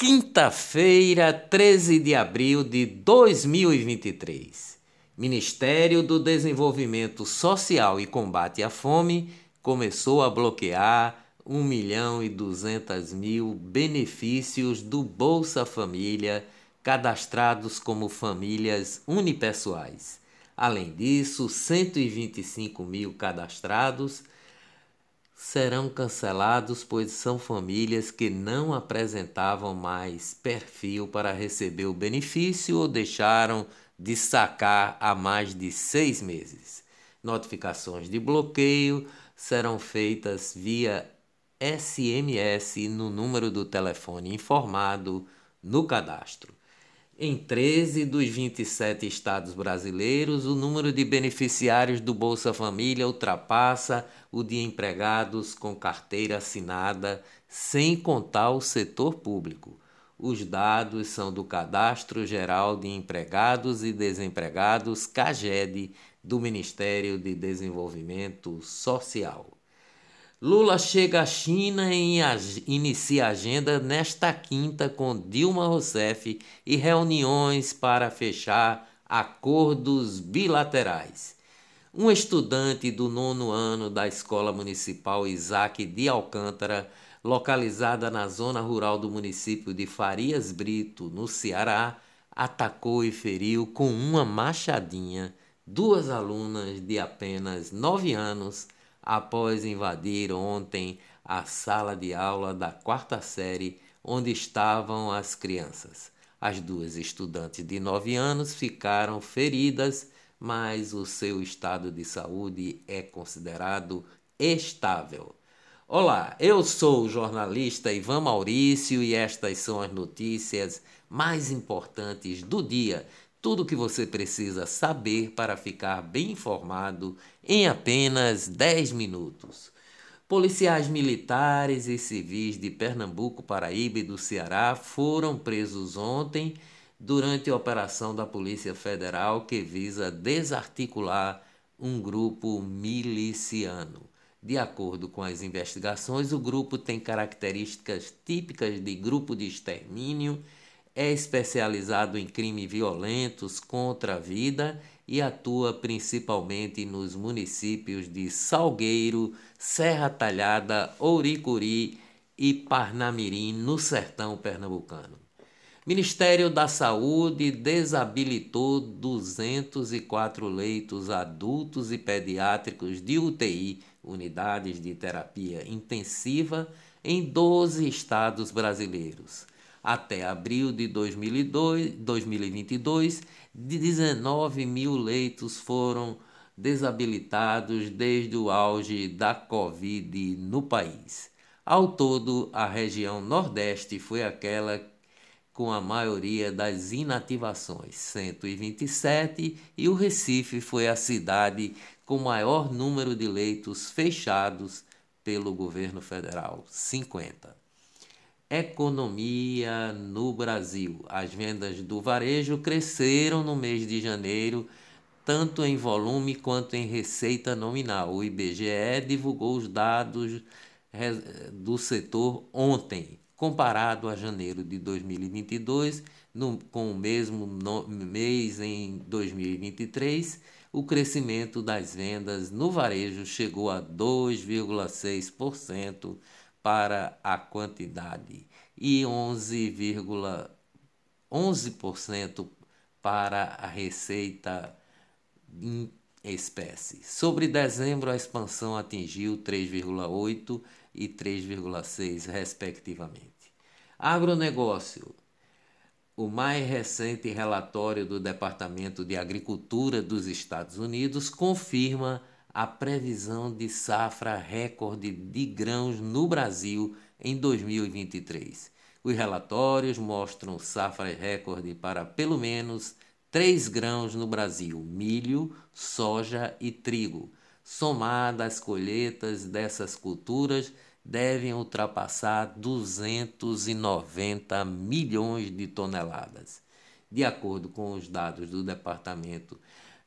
Quinta-feira, 13 de abril de 2023. Ministério do Desenvolvimento Social e Combate à Fome começou a bloquear 1 milhão e 200 mil benefícios do Bolsa Família cadastrados como famílias unipessoais. Além disso, 125 mil cadastrados serão cancelados, pois são famílias que não apresentavam mais perfil para receber o benefício ou deixaram de sacar há mais de seis meses. Notificações de bloqueio serão feitas via SMS no número do telefone informado no cadastro. Em 13 dos 27 estados brasileiros, o número de beneficiários do Bolsa Família ultrapassa o de empregados com carteira assinada, sem contar o setor público. Os dados são do Cadastro Geral de Empregados e Desempregados, CAGED, do Ministério de Desenvolvimento Social. Lula chega à China e inicia a agenda nesta quinta com Dilma Rousseff e reuniões para fechar acordos bilaterais. Um estudante do nono ano da Escola Municipal Isaac de Alcântara, localizada na zona rural do município de Farias Brito, no Ceará, atacou e feriu com uma machadinha duas alunas de apenas nove anos após invadir ontem a sala de aula da quarta série onde estavam as crianças. As duas estudantes de 9 anos ficaram feridas, mas o seu estado de saúde é considerado estável. Olá, eu sou o jornalista Ivan Maurício e estas são as notícias mais importantes do dia tudo o que você precisa saber para ficar bem informado em apenas 10 minutos. Policiais militares e civis de Pernambuco, Paraíba e do Ceará foram presos ontem durante a operação da Polícia Federal que visa desarticular um grupo miliciano. De acordo com as investigações, o grupo tem características típicas de grupo de extermínio é especializado em crimes violentos contra a vida e atua principalmente nos municípios de Salgueiro, Serra Talhada, Ouricuri e Parnamirim, no sertão pernambucano. Ministério da Saúde desabilitou 204 leitos adultos e pediátricos de UTI, unidades de terapia intensiva, em 12 estados brasileiros até abril de 2002, 2022, 19 mil leitos foram desabilitados desde o auge da Covid no país. Ao todo, a região Nordeste foi aquela com a maioria das inativações, 127, e o Recife foi a cidade com maior número de leitos fechados pelo governo federal, 50. Economia no Brasil. As vendas do varejo cresceram no mês de janeiro, tanto em volume quanto em receita nominal. O IBGE divulgou os dados do setor ontem, comparado a janeiro de 2022, no, com o mesmo no, mês em 2023. O crescimento das vendas no varejo chegou a 2,6% para a quantidade e 11,11% 11% para a receita em espécie. Sobre dezembro, a expansão atingiu 3,8% e 3,6%, respectivamente. Agronegócio. O mais recente relatório do Departamento de Agricultura dos Estados Unidos confirma a previsão de safra recorde de grãos no Brasil em 2023. Os relatórios mostram safra recorde para pelo menos três grãos no Brasil: milho, soja e trigo. Somadas as colheitas dessas culturas devem ultrapassar 290 milhões de toneladas. De acordo com os dados do Departamento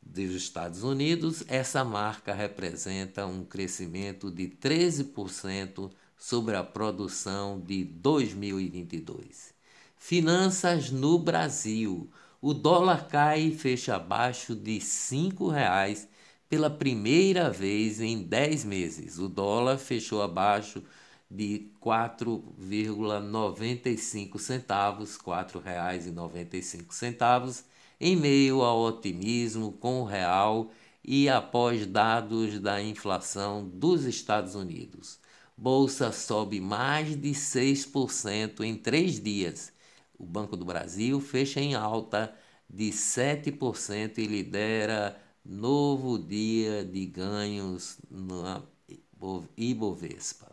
dos Estados Unidos, essa marca representa um crescimento de 13% sobre a produção de 2022. Finanças no Brasil. O dólar cai e fecha abaixo de R$ 5,00 pela primeira vez em 10 meses. O dólar fechou abaixo de 4,95 centavos, R$ 4,95, em meio ao otimismo com o real e após dados da inflação dos Estados Unidos. Bolsa sobe mais de 6% em três dias. O Banco do Brasil fecha em alta de 7% e lidera novo dia de ganhos na Ibovespa.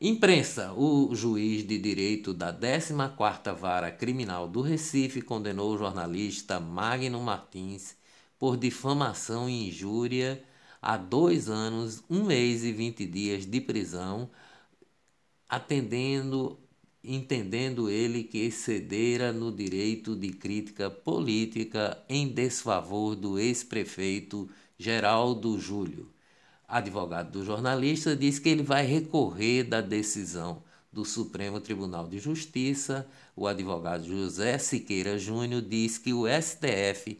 Imprensa, o juiz de direito da 14ª Vara Criminal do Recife condenou o jornalista Magno Martins por difamação e injúria a dois anos, um mês e vinte dias de prisão, atendendo entendendo ele que excedera no direito de crítica política em desfavor do ex-prefeito Geraldo Júlio. Advogado do jornalista diz que ele vai recorrer da decisão do Supremo Tribunal de Justiça. O advogado José Siqueira Júnior diz que o STF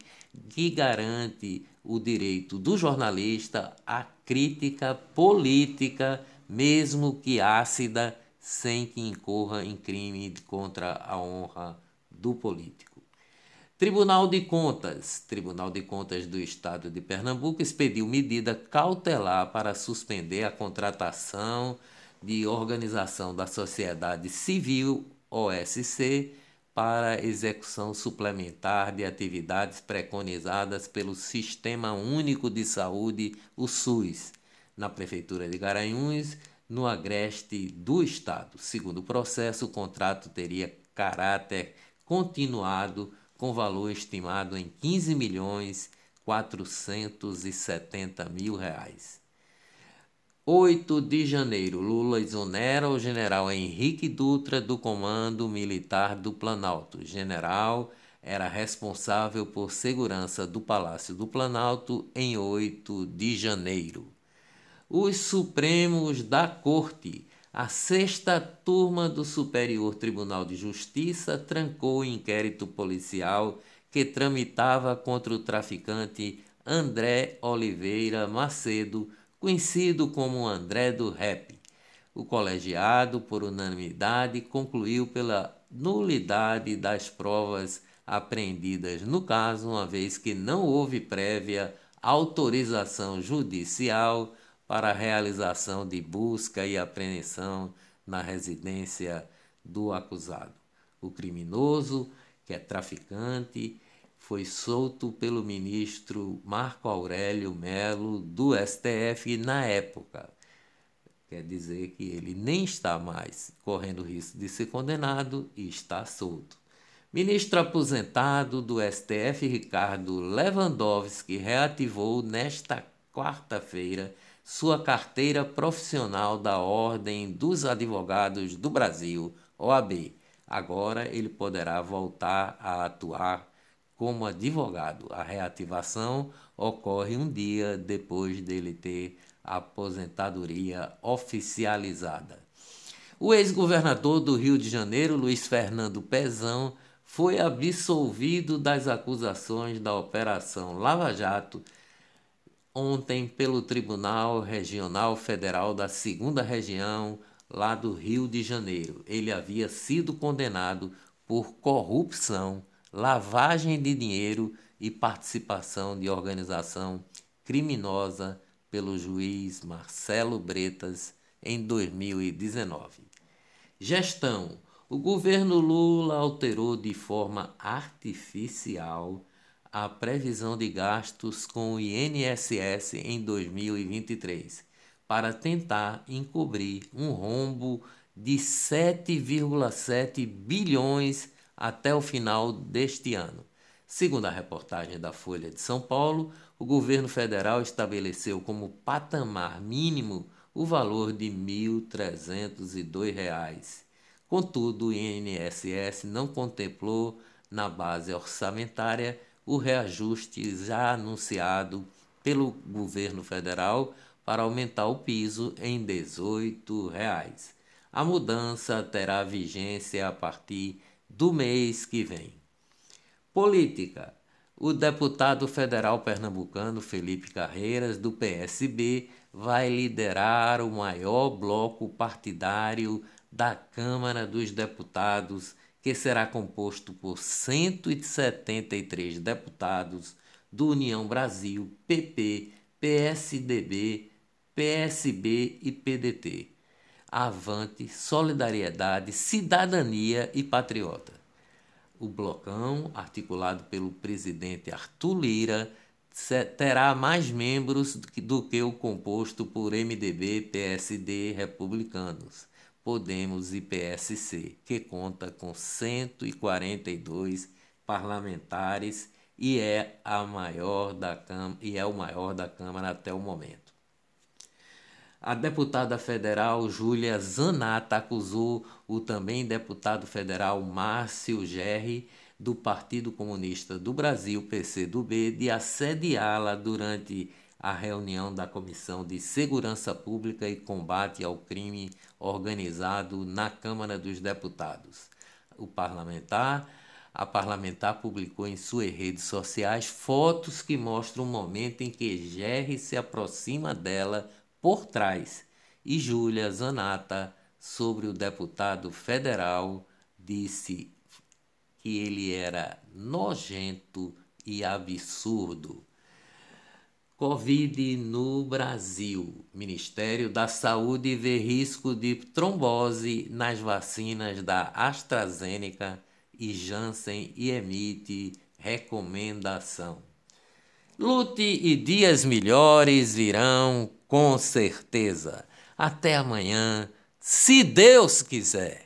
que garante o direito do jornalista à crítica política, mesmo que ácida, sem que incorra em crime contra a honra do político. Tribunal de Contas. Tribunal de Contas do Estado de Pernambuco expediu medida cautelar para suspender a contratação de organização da sociedade civil OSC para execução suplementar de atividades preconizadas pelo Sistema Único de Saúde, o SUS, na Prefeitura de Garanhuns, no agreste do Estado. Segundo o processo, o contrato teria caráter continuado com valor estimado em 15 milhões 470 mil reais. 8 de janeiro, Lula exonera o general Henrique Dutra do Comando Militar do Planalto. O general era responsável por segurança do Palácio do Planalto em 8 de janeiro os Supremos da Corte. A sexta turma do Superior Tribunal de Justiça trancou o inquérito policial que tramitava contra o traficante André Oliveira Macedo, conhecido como André do Rap. O colegiado, por unanimidade, concluiu pela nulidade das provas apreendidas no caso, uma vez que não houve prévia autorização judicial para a realização de busca e apreensão na residência do acusado. O criminoso, que é traficante, foi solto pelo ministro Marco Aurélio Melo do STF na época. Quer dizer que ele nem está mais correndo risco de ser condenado e está solto. Ministro aposentado do STF Ricardo Lewandowski reativou nesta quarta-feira sua carteira profissional da Ordem dos Advogados do Brasil, OAB. Agora ele poderá voltar a atuar como advogado. A reativação ocorre um dia depois dele ter a aposentadoria oficializada. O ex-governador do Rio de Janeiro, Luiz Fernando Pezão, foi absolvido das acusações da Operação Lava Jato ontem pelo Tribunal Regional Federal da Segunda Região, lá do Rio de Janeiro. Ele havia sido condenado por corrupção, lavagem de dinheiro e participação de organização criminosa pelo juiz Marcelo Bretas em 2019. Gestão: o governo Lula alterou de forma artificial a previsão de gastos com o INSS em 2023, para tentar encobrir um rombo de 7,7 bilhões até o final deste ano. Segundo a reportagem da Folha de São Paulo, o governo federal estabeleceu como patamar mínimo o valor de R$ 1.302. Contudo, o INSS não contemplou na base orçamentária o reajuste já anunciado pelo governo federal para aumentar o piso em 18 reais. A mudança terá vigência a partir do mês que vem. Política. O deputado federal pernambucano Felipe Carreiras, do PSB, vai liderar o maior bloco partidário da Câmara dos Deputados, que será composto por 173 deputados do União Brasil, PP, PSDB, PSB e PDT. Avante, Solidariedade, Cidadania e Patriota. O blocão, articulado pelo presidente Arthur Lira, terá mais membros do que o composto por MDB, PSD, republicanos, Podemos e PSC, que conta com 142 parlamentares e é a maior da e é o maior da Câmara até o momento. A deputada federal Júlia Zanata acusou o também deputado federal Márcio Gerri do Partido Comunista do Brasil, PCdoB, de assediá-la durante a reunião da Comissão de Segurança Pública e Combate ao Crime Organizado na Câmara dos Deputados. O parlamentar a parlamentar publicou em suas redes sociais fotos que mostram o momento em que Jerry se aproxima dela por trás e Júlia Zanata, sobre o deputado federal, disse que ele era nojento e absurdo. Covid no Brasil. Ministério da Saúde vê risco de trombose nas vacinas da AstraZeneca e Janssen e emite recomendação. Lute e dias melhores virão com certeza. Até amanhã, se Deus quiser.